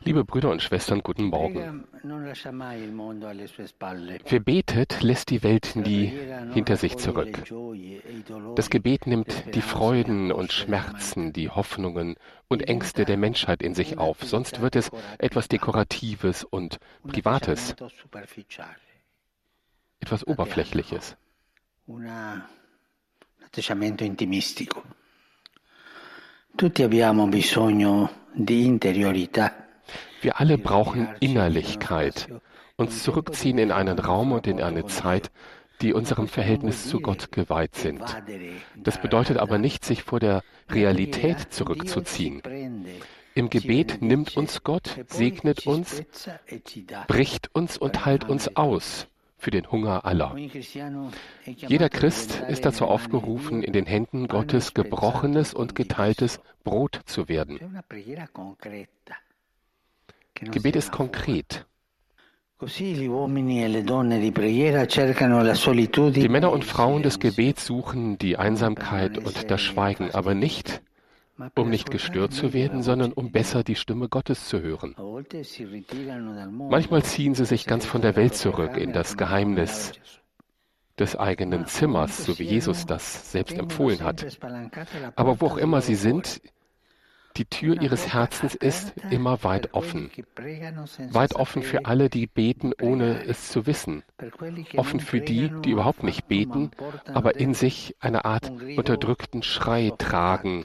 Liebe Brüder und Schwestern, guten Morgen. Wer betet, lässt die Welt nie hinter sich zurück. Das Gebet nimmt die Freuden und Schmerzen, die Hoffnungen und Ängste der Menschheit in sich auf, sonst wird es etwas Dekoratives und Privates, etwas Oberflächliches. Tutti abbiamo bisogno di interiorità. Wir alle brauchen Innerlichkeit, uns zurückziehen in einen Raum und in eine Zeit, die unserem Verhältnis zu Gott geweiht sind. Das bedeutet aber nicht, sich vor der Realität zurückzuziehen. Im Gebet nimmt uns Gott, segnet uns, bricht uns und heilt uns aus für den Hunger aller. Jeder Christ ist dazu aufgerufen, in den Händen Gottes gebrochenes und geteiltes Brot zu werden. Gebet ist konkret. Die Männer und Frauen des Gebets suchen die Einsamkeit und das Schweigen, aber nicht, um nicht gestört zu werden, sondern um besser die Stimme Gottes zu hören. Manchmal ziehen sie sich ganz von der Welt zurück in das Geheimnis des eigenen Zimmers, so wie Jesus das selbst empfohlen hat. Aber wo auch immer sie sind, die Tür ihres Herzens ist immer weit offen. Weit offen für alle, die beten, ohne es zu wissen. Offen für die, die überhaupt nicht beten, aber in sich eine Art unterdrückten Schrei tragen,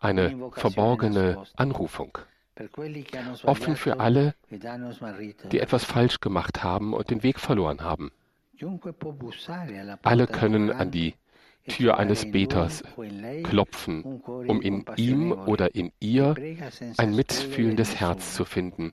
eine verborgene Anrufung. Offen für alle, die etwas falsch gemacht haben und den Weg verloren haben. Alle können an die Tür eines Beters klopfen, um in ihm oder in ihr ein mitfühlendes Herz zu finden.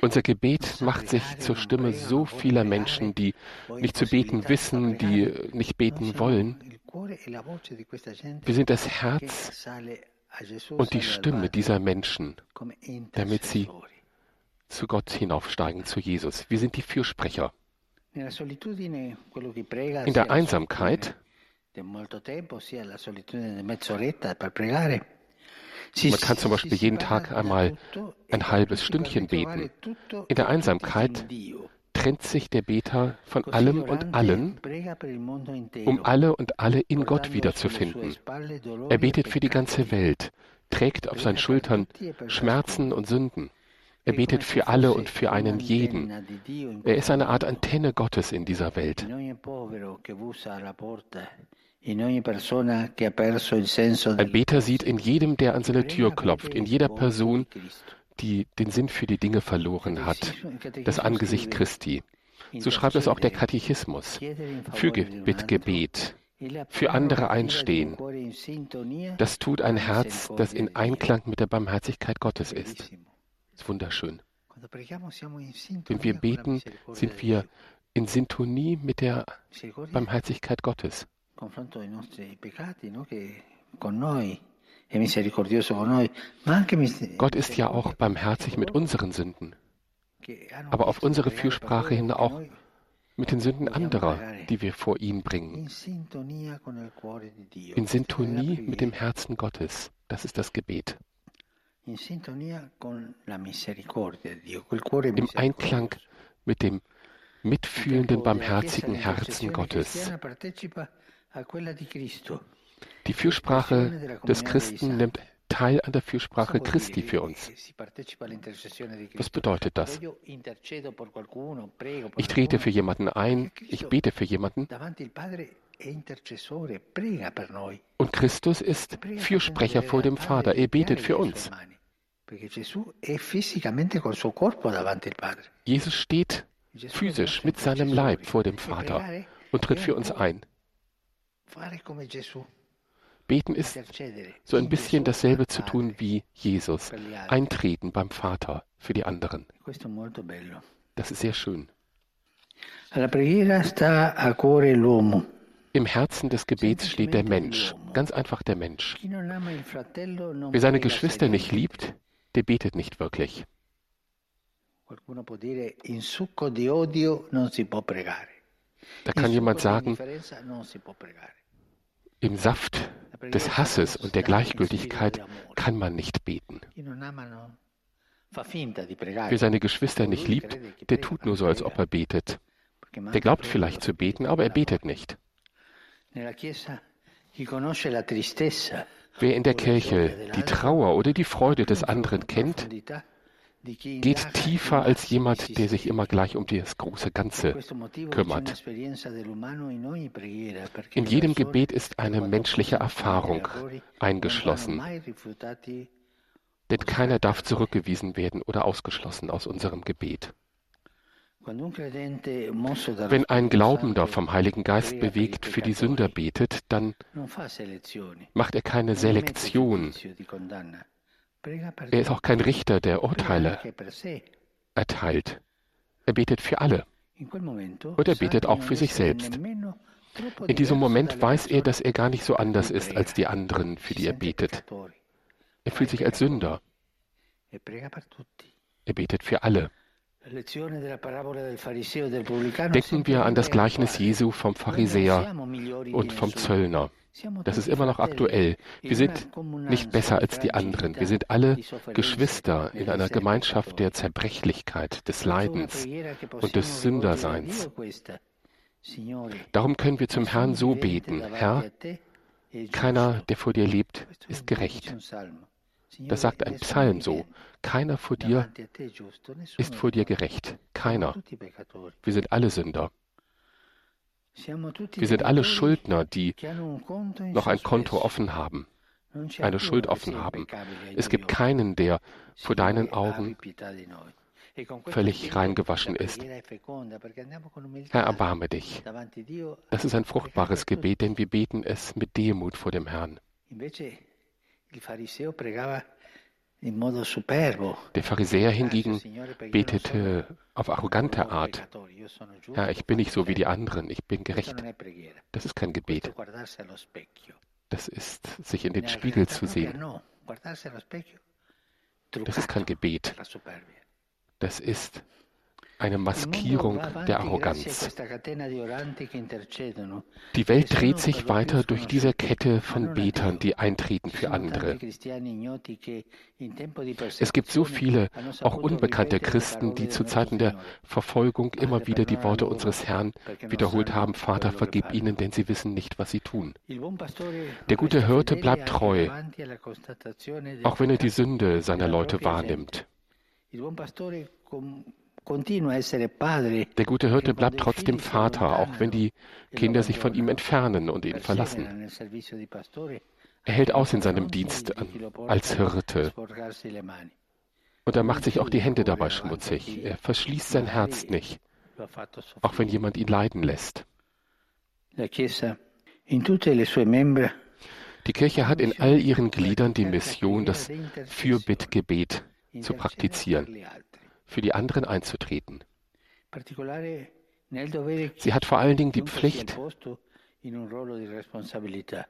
Unser Gebet macht sich zur Stimme so vieler Menschen, die nicht zu beten wissen, die nicht beten wollen. Wir sind das Herz und die Stimme dieser Menschen, damit sie zu Gott hinaufsteigen, zu Jesus. Wir sind die Fürsprecher. In der Einsamkeit, man kann zum Beispiel jeden Tag einmal ein halbes Stündchen beten. In der Einsamkeit trennt sich der Beter von allem und allen, um alle und alle in Gott wiederzufinden. Er betet für die ganze Welt, trägt auf seinen Schultern Schmerzen und Sünden. Er betet für alle und für einen jeden. Er ist eine Art Antenne Gottes in dieser Welt. Ein Beter sieht in jedem, der an seine Tür klopft, in jeder Person, die den Sinn für die Dinge verloren hat, das Angesicht Christi. So schreibt es auch der Katechismus. Füge mit Gebet, für andere einstehen. Das tut ein Herz, das in Einklang mit der Barmherzigkeit Gottes ist ist wunderschön. Wenn wir beten, sind wir in Sintonie mit der Barmherzigkeit Gottes. Gott ist ja auch barmherzig mit unseren Sünden, aber auf unsere Fürsprache hin auch mit den Sünden anderer, die wir vor ihn bringen. In Sintonie mit dem Herzen Gottes. Das ist das Gebet. Im Einklang mit dem mitfühlenden, barmherzigen Herzen Gottes. Die Fürsprache des Christen nimmt teil an der Fürsprache Christi für uns. Was bedeutet das? Ich trete für jemanden ein, ich bete für jemanden. Und Christus ist Fürsprecher vor dem Vater. Er betet für uns. Jesus steht physisch mit seinem Leib vor dem Vater und tritt für uns ein. Beten ist so ein bisschen dasselbe zu tun wie Jesus. Eintreten beim Vater für die anderen. Das ist sehr schön. Im Herzen des Gebets steht der Mensch, ganz einfach der Mensch. Wer seine Geschwister nicht liebt, der betet nicht wirklich. Da kann jemand sagen, im Saft des Hasses und der Gleichgültigkeit kann man nicht beten. Wer seine Geschwister nicht liebt, der tut nur so, als ob er betet. Der glaubt vielleicht zu beten, aber er betet nicht. Wer in der Kirche die Trauer oder die Freude des anderen kennt, geht tiefer als jemand, der sich immer gleich um das große Ganze kümmert. In jedem Gebet ist eine menschliche Erfahrung eingeschlossen. Denn keiner darf zurückgewiesen werden oder ausgeschlossen aus unserem Gebet. Wenn ein Glaubender vom Heiligen Geist bewegt für die Sünder betet, dann macht er keine Selektion. Er ist auch kein Richter, der Urteile erteilt. Er betet für alle. Und er betet auch für sich selbst. In diesem Moment weiß er, dass er gar nicht so anders ist als die anderen, für die er betet. Er fühlt sich als Sünder. Er betet für alle. Denken wir an das Gleichnis Jesu vom Pharisäer und vom Zöllner. Das ist immer noch aktuell. Wir sind nicht besser als die anderen. Wir sind alle Geschwister in einer Gemeinschaft der Zerbrechlichkeit, des Leidens und des Sünderseins. Darum können wir zum Herrn so beten, Herr, keiner, der vor dir lebt, ist gerecht. Das sagt ein Psalm so. Keiner vor dir ist vor dir gerecht. Keiner. Wir sind alle Sünder. Wir sind alle Schuldner, die noch ein Konto offen haben, eine Schuld offen haben. Es gibt keinen, der vor deinen Augen völlig reingewaschen ist. Herr, erbarme dich. Das ist ein fruchtbares Gebet, denn wir beten es mit Demut vor dem Herrn. Der Pharisäer hingegen betete auf arrogante Art. Herr, ich bin nicht so wie die anderen, ich bin gerecht. Das ist kein Gebet. Das ist, sich in den Spiegel zu sehen. Das ist kein Gebet. Das ist eine Maskierung der Arroganz. Die Welt dreht sich weiter durch diese Kette von Betern, die eintreten für andere. Es gibt so viele, auch unbekannte Christen, die zu Zeiten der Verfolgung immer wieder die Worte unseres Herrn wiederholt haben, Vater, vergib ihnen, denn sie wissen nicht, was sie tun. Der gute Hirte bleibt treu, auch wenn er die Sünde seiner Leute wahrnimmt. Der gute Hirte bleibt trotzdem Vater, auch wenn die Kinder sich von ihm entfernen und ihn verlassen. Er hält aus in seinem Dienst als Hirte. Und er macht sich auch die Hände dabei schmutzig. Er verschließt sein Herz nicht, auch wenn jemand ihn leiden lässt. Die Kirche hat in all ihren Gliedern die Mission, das Fürbittgebet zu praktizieren für die anderen einzutreten. Sie hat vor allen Dingen die Pflicht,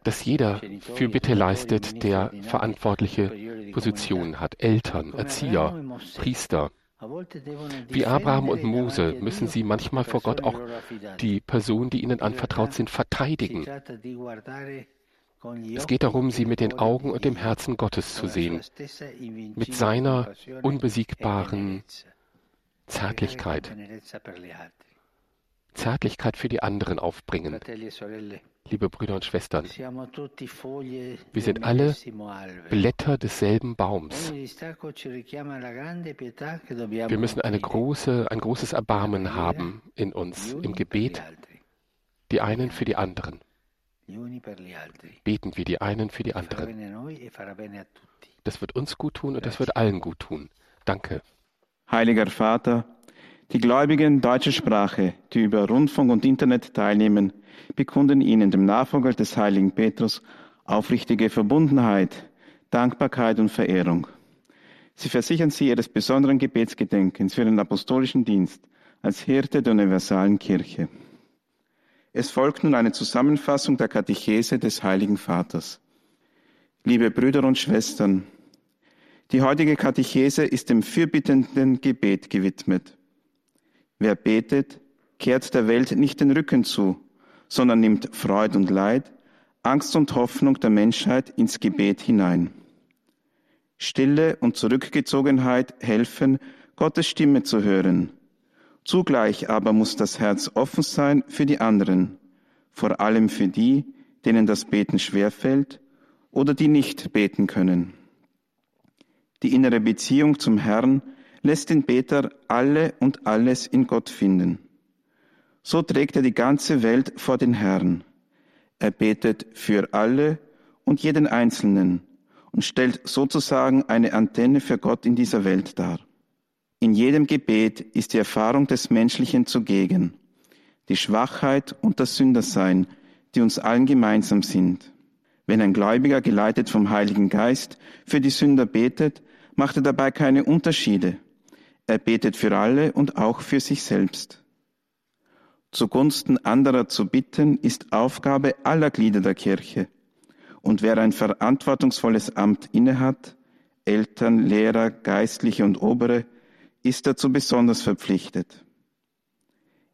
dass jeder für Bitte leistet, der verantwortliche Positionen hat. Eltern, Erzieher, Priester. Wie Abraham und Mose müssen sie manchmal vor Gott auch die Personen, die ihnen anvertraut sind, verteidigen. Es geht darum, sie mit den Augen und dem Herzen Gottes zu sehen, mit seiner unbesiegbaren Zärtlichkeit. Zärtlichkeit für die anderen aufbringen. Liebe Brüder und Schwestern, wir sind alle Blätter desselben Baums. Wir müssen eine große, ein großes Erbarmen haben in uns im Gebet, die einen für die anderen. Beten wir die einen für die anderen. Das wird uns gut tun und das wird allen gut tun. Danke. Heiliger Vater, die Gläubigen deutscher Sprache, die über Rundfunk und Internet teilnehmen, bekunden Ihnen, dem Nachfolger des heiligen Petrus, aufrichtige Verbundenheit, Dankbarkeit und Verehrung. Sie versichern Sie Ihres besonderen Gebetsgedenkens für den apostolischen Dienst als Hirte der universalen Kirche. Es folgt nun eine Zusammenfassung der Katechese des Heiligen Vaters. Liebe Brüder und Schwestern, Die heutige Katechese ist dem fürbittenden Gebet gewidmet. Wer betet, kehrt der Welt nicht den Rücken zu, sondern nimmt Freud und Leid, Angst und Hoffnung der Menschheit ins Gebet hinein. Stille und Zurückgezogenheit helfen, Gottes Stimme zu hören. Zugleich aber muss das Herz offen sein für die anderen, vor allem für die, denen das Beten schwerfällt oder die nicht beten können. Die innere Beziehung zum Herrn lässt den Beter alle und alles in Gott finden. So trägt er die ganze Welt vor den Herrn. Er betet für alle und jeden Einzelnen und stellt sozusagen eine Antenne für Gott in dieser Welt dar. In jedem Gebet ist die Erfahrung des Menschlichen zugegen, die Schwachheit und das Sündersein, die uns allen gemeinsam sind. Wenn ein Gläubiger geleitet vom Heiligen Geist für die Sünder betet, macht er dabei keine Unterschiede. Er betet für alle und auch für sich selbst. Zugunsten anderer zu bitten, ist Aufgabe aller Glieder der Kirche. Und wer ein verantwortungsvolles Amt innehat, Eltern, Lehrer, Geistliche und Obere, ist dazu besonders verpflichtet.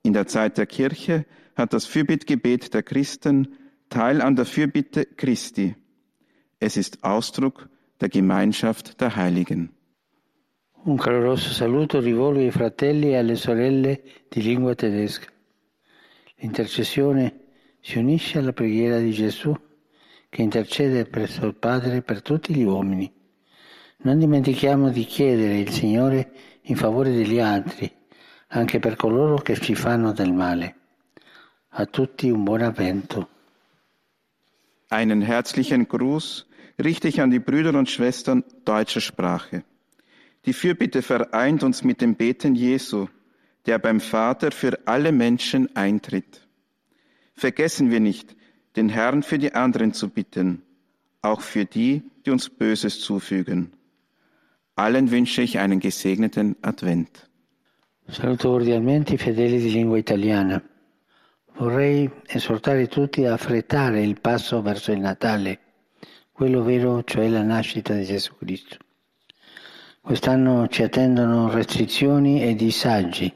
In der Zeit der Kirche hat das Fürbittgebet der Christen Teil an der Fürbitte Christi. Es ist Ausdruck der Gemeinschaft der Heiligen. Un caloroso saluto rivolgo ai fratelli e alle sorelle di lingua tedesca. L'intercessione si unisce alla preghiera di Gesù che intercede presso il Padre per tutti gli uomini. Non dimentichiamo di chiedere il Signore in favore degli altri, anche per coloro che ci fanno del male. A tutti un buon Avvento. Einen herzlichen Gruß richte ich an die Brüder und Schwestern deutscher Sprache. Die Fürbitte vereint uns mit dem Beten Jesu, der beim Vater für alle Menschen eintritt. Vergessen wir nicht, den Herrn für die anderen zu bitten, auch für die, die uns Böses zufügen. Allen wünsche ich einen gesegneten Advent. Saluto cordialmente i fedeli di lingua italiana. Vorrei esortare tutti a affrettare il passo verso il Natale, quello vero, cioè la nascita di Gesù Cristo. Quest'anno ci attendono restrizioni e disagi,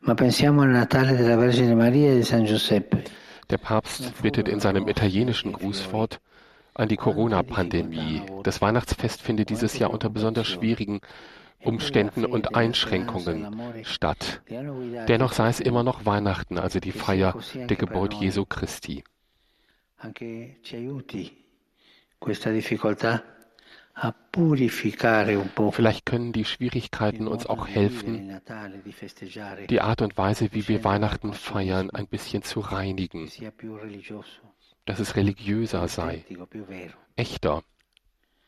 ma pensiamo al Natale della Vergine Maria e di San Giuseppe. Der Papst bittet in seinem italienischen Grußwort an die Corona-Pandemie. Das Weihnachtsfest findet dieses Jahr unter besonders schwierigen Umständen und Einschränkungen statt. Dennoch sei es immer noch Weihnachten, also die Feier der Geburt Jesu Christi. Vielleicht können die Schwierigkeiten uns auch helfen, die Art und Weise, wie wir Weihnachten feiern, ein bisschen zu reinigen, dass es religiöser sei, echter,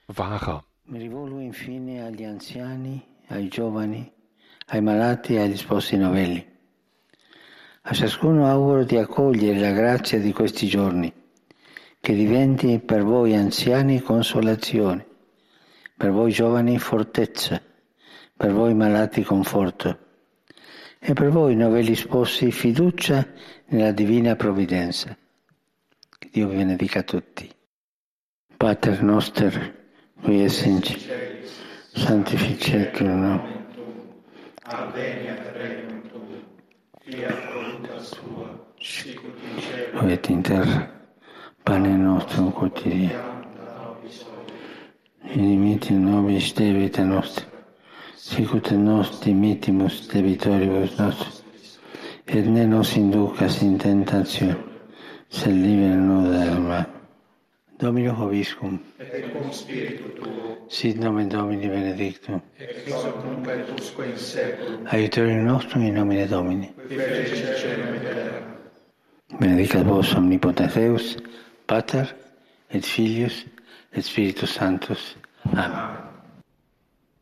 wahrer. Mi rivolgo infine agli anziani, ai giovani, ai malati e agli sposi novelli. A ciascuno auguro di accogliere la grazia di questi giorni, che diventi per voi anziani consolazione, per voi giovani fortezza, per voi malati conforto e per voi novelli sposi fiducia nella divina provvidenza. Dio vi benedica tutti. Pater noster, qui es in cielo, sanctificetur nomen Adveniat regnum tuum, fiat voluntas tua, sicut in cielo. Et in terra, pane nostrum quotidiano, et dimitti nobis debita nostra, sicut nos dimittimus debitoribus nostris, et ne nos inducas in tentazione, se del mal. Domino Hoviscum. Et cum spiritu tuo. Sit nomen Domini benedictum. Et hoc nunc et usque in seculum. Aiutorium nostrum in nomine Domini. Qui fecit et terra. Benedicat vos omnipotens Deus, Pater et Filius et Spiritus Sanctus. Amen. Amen.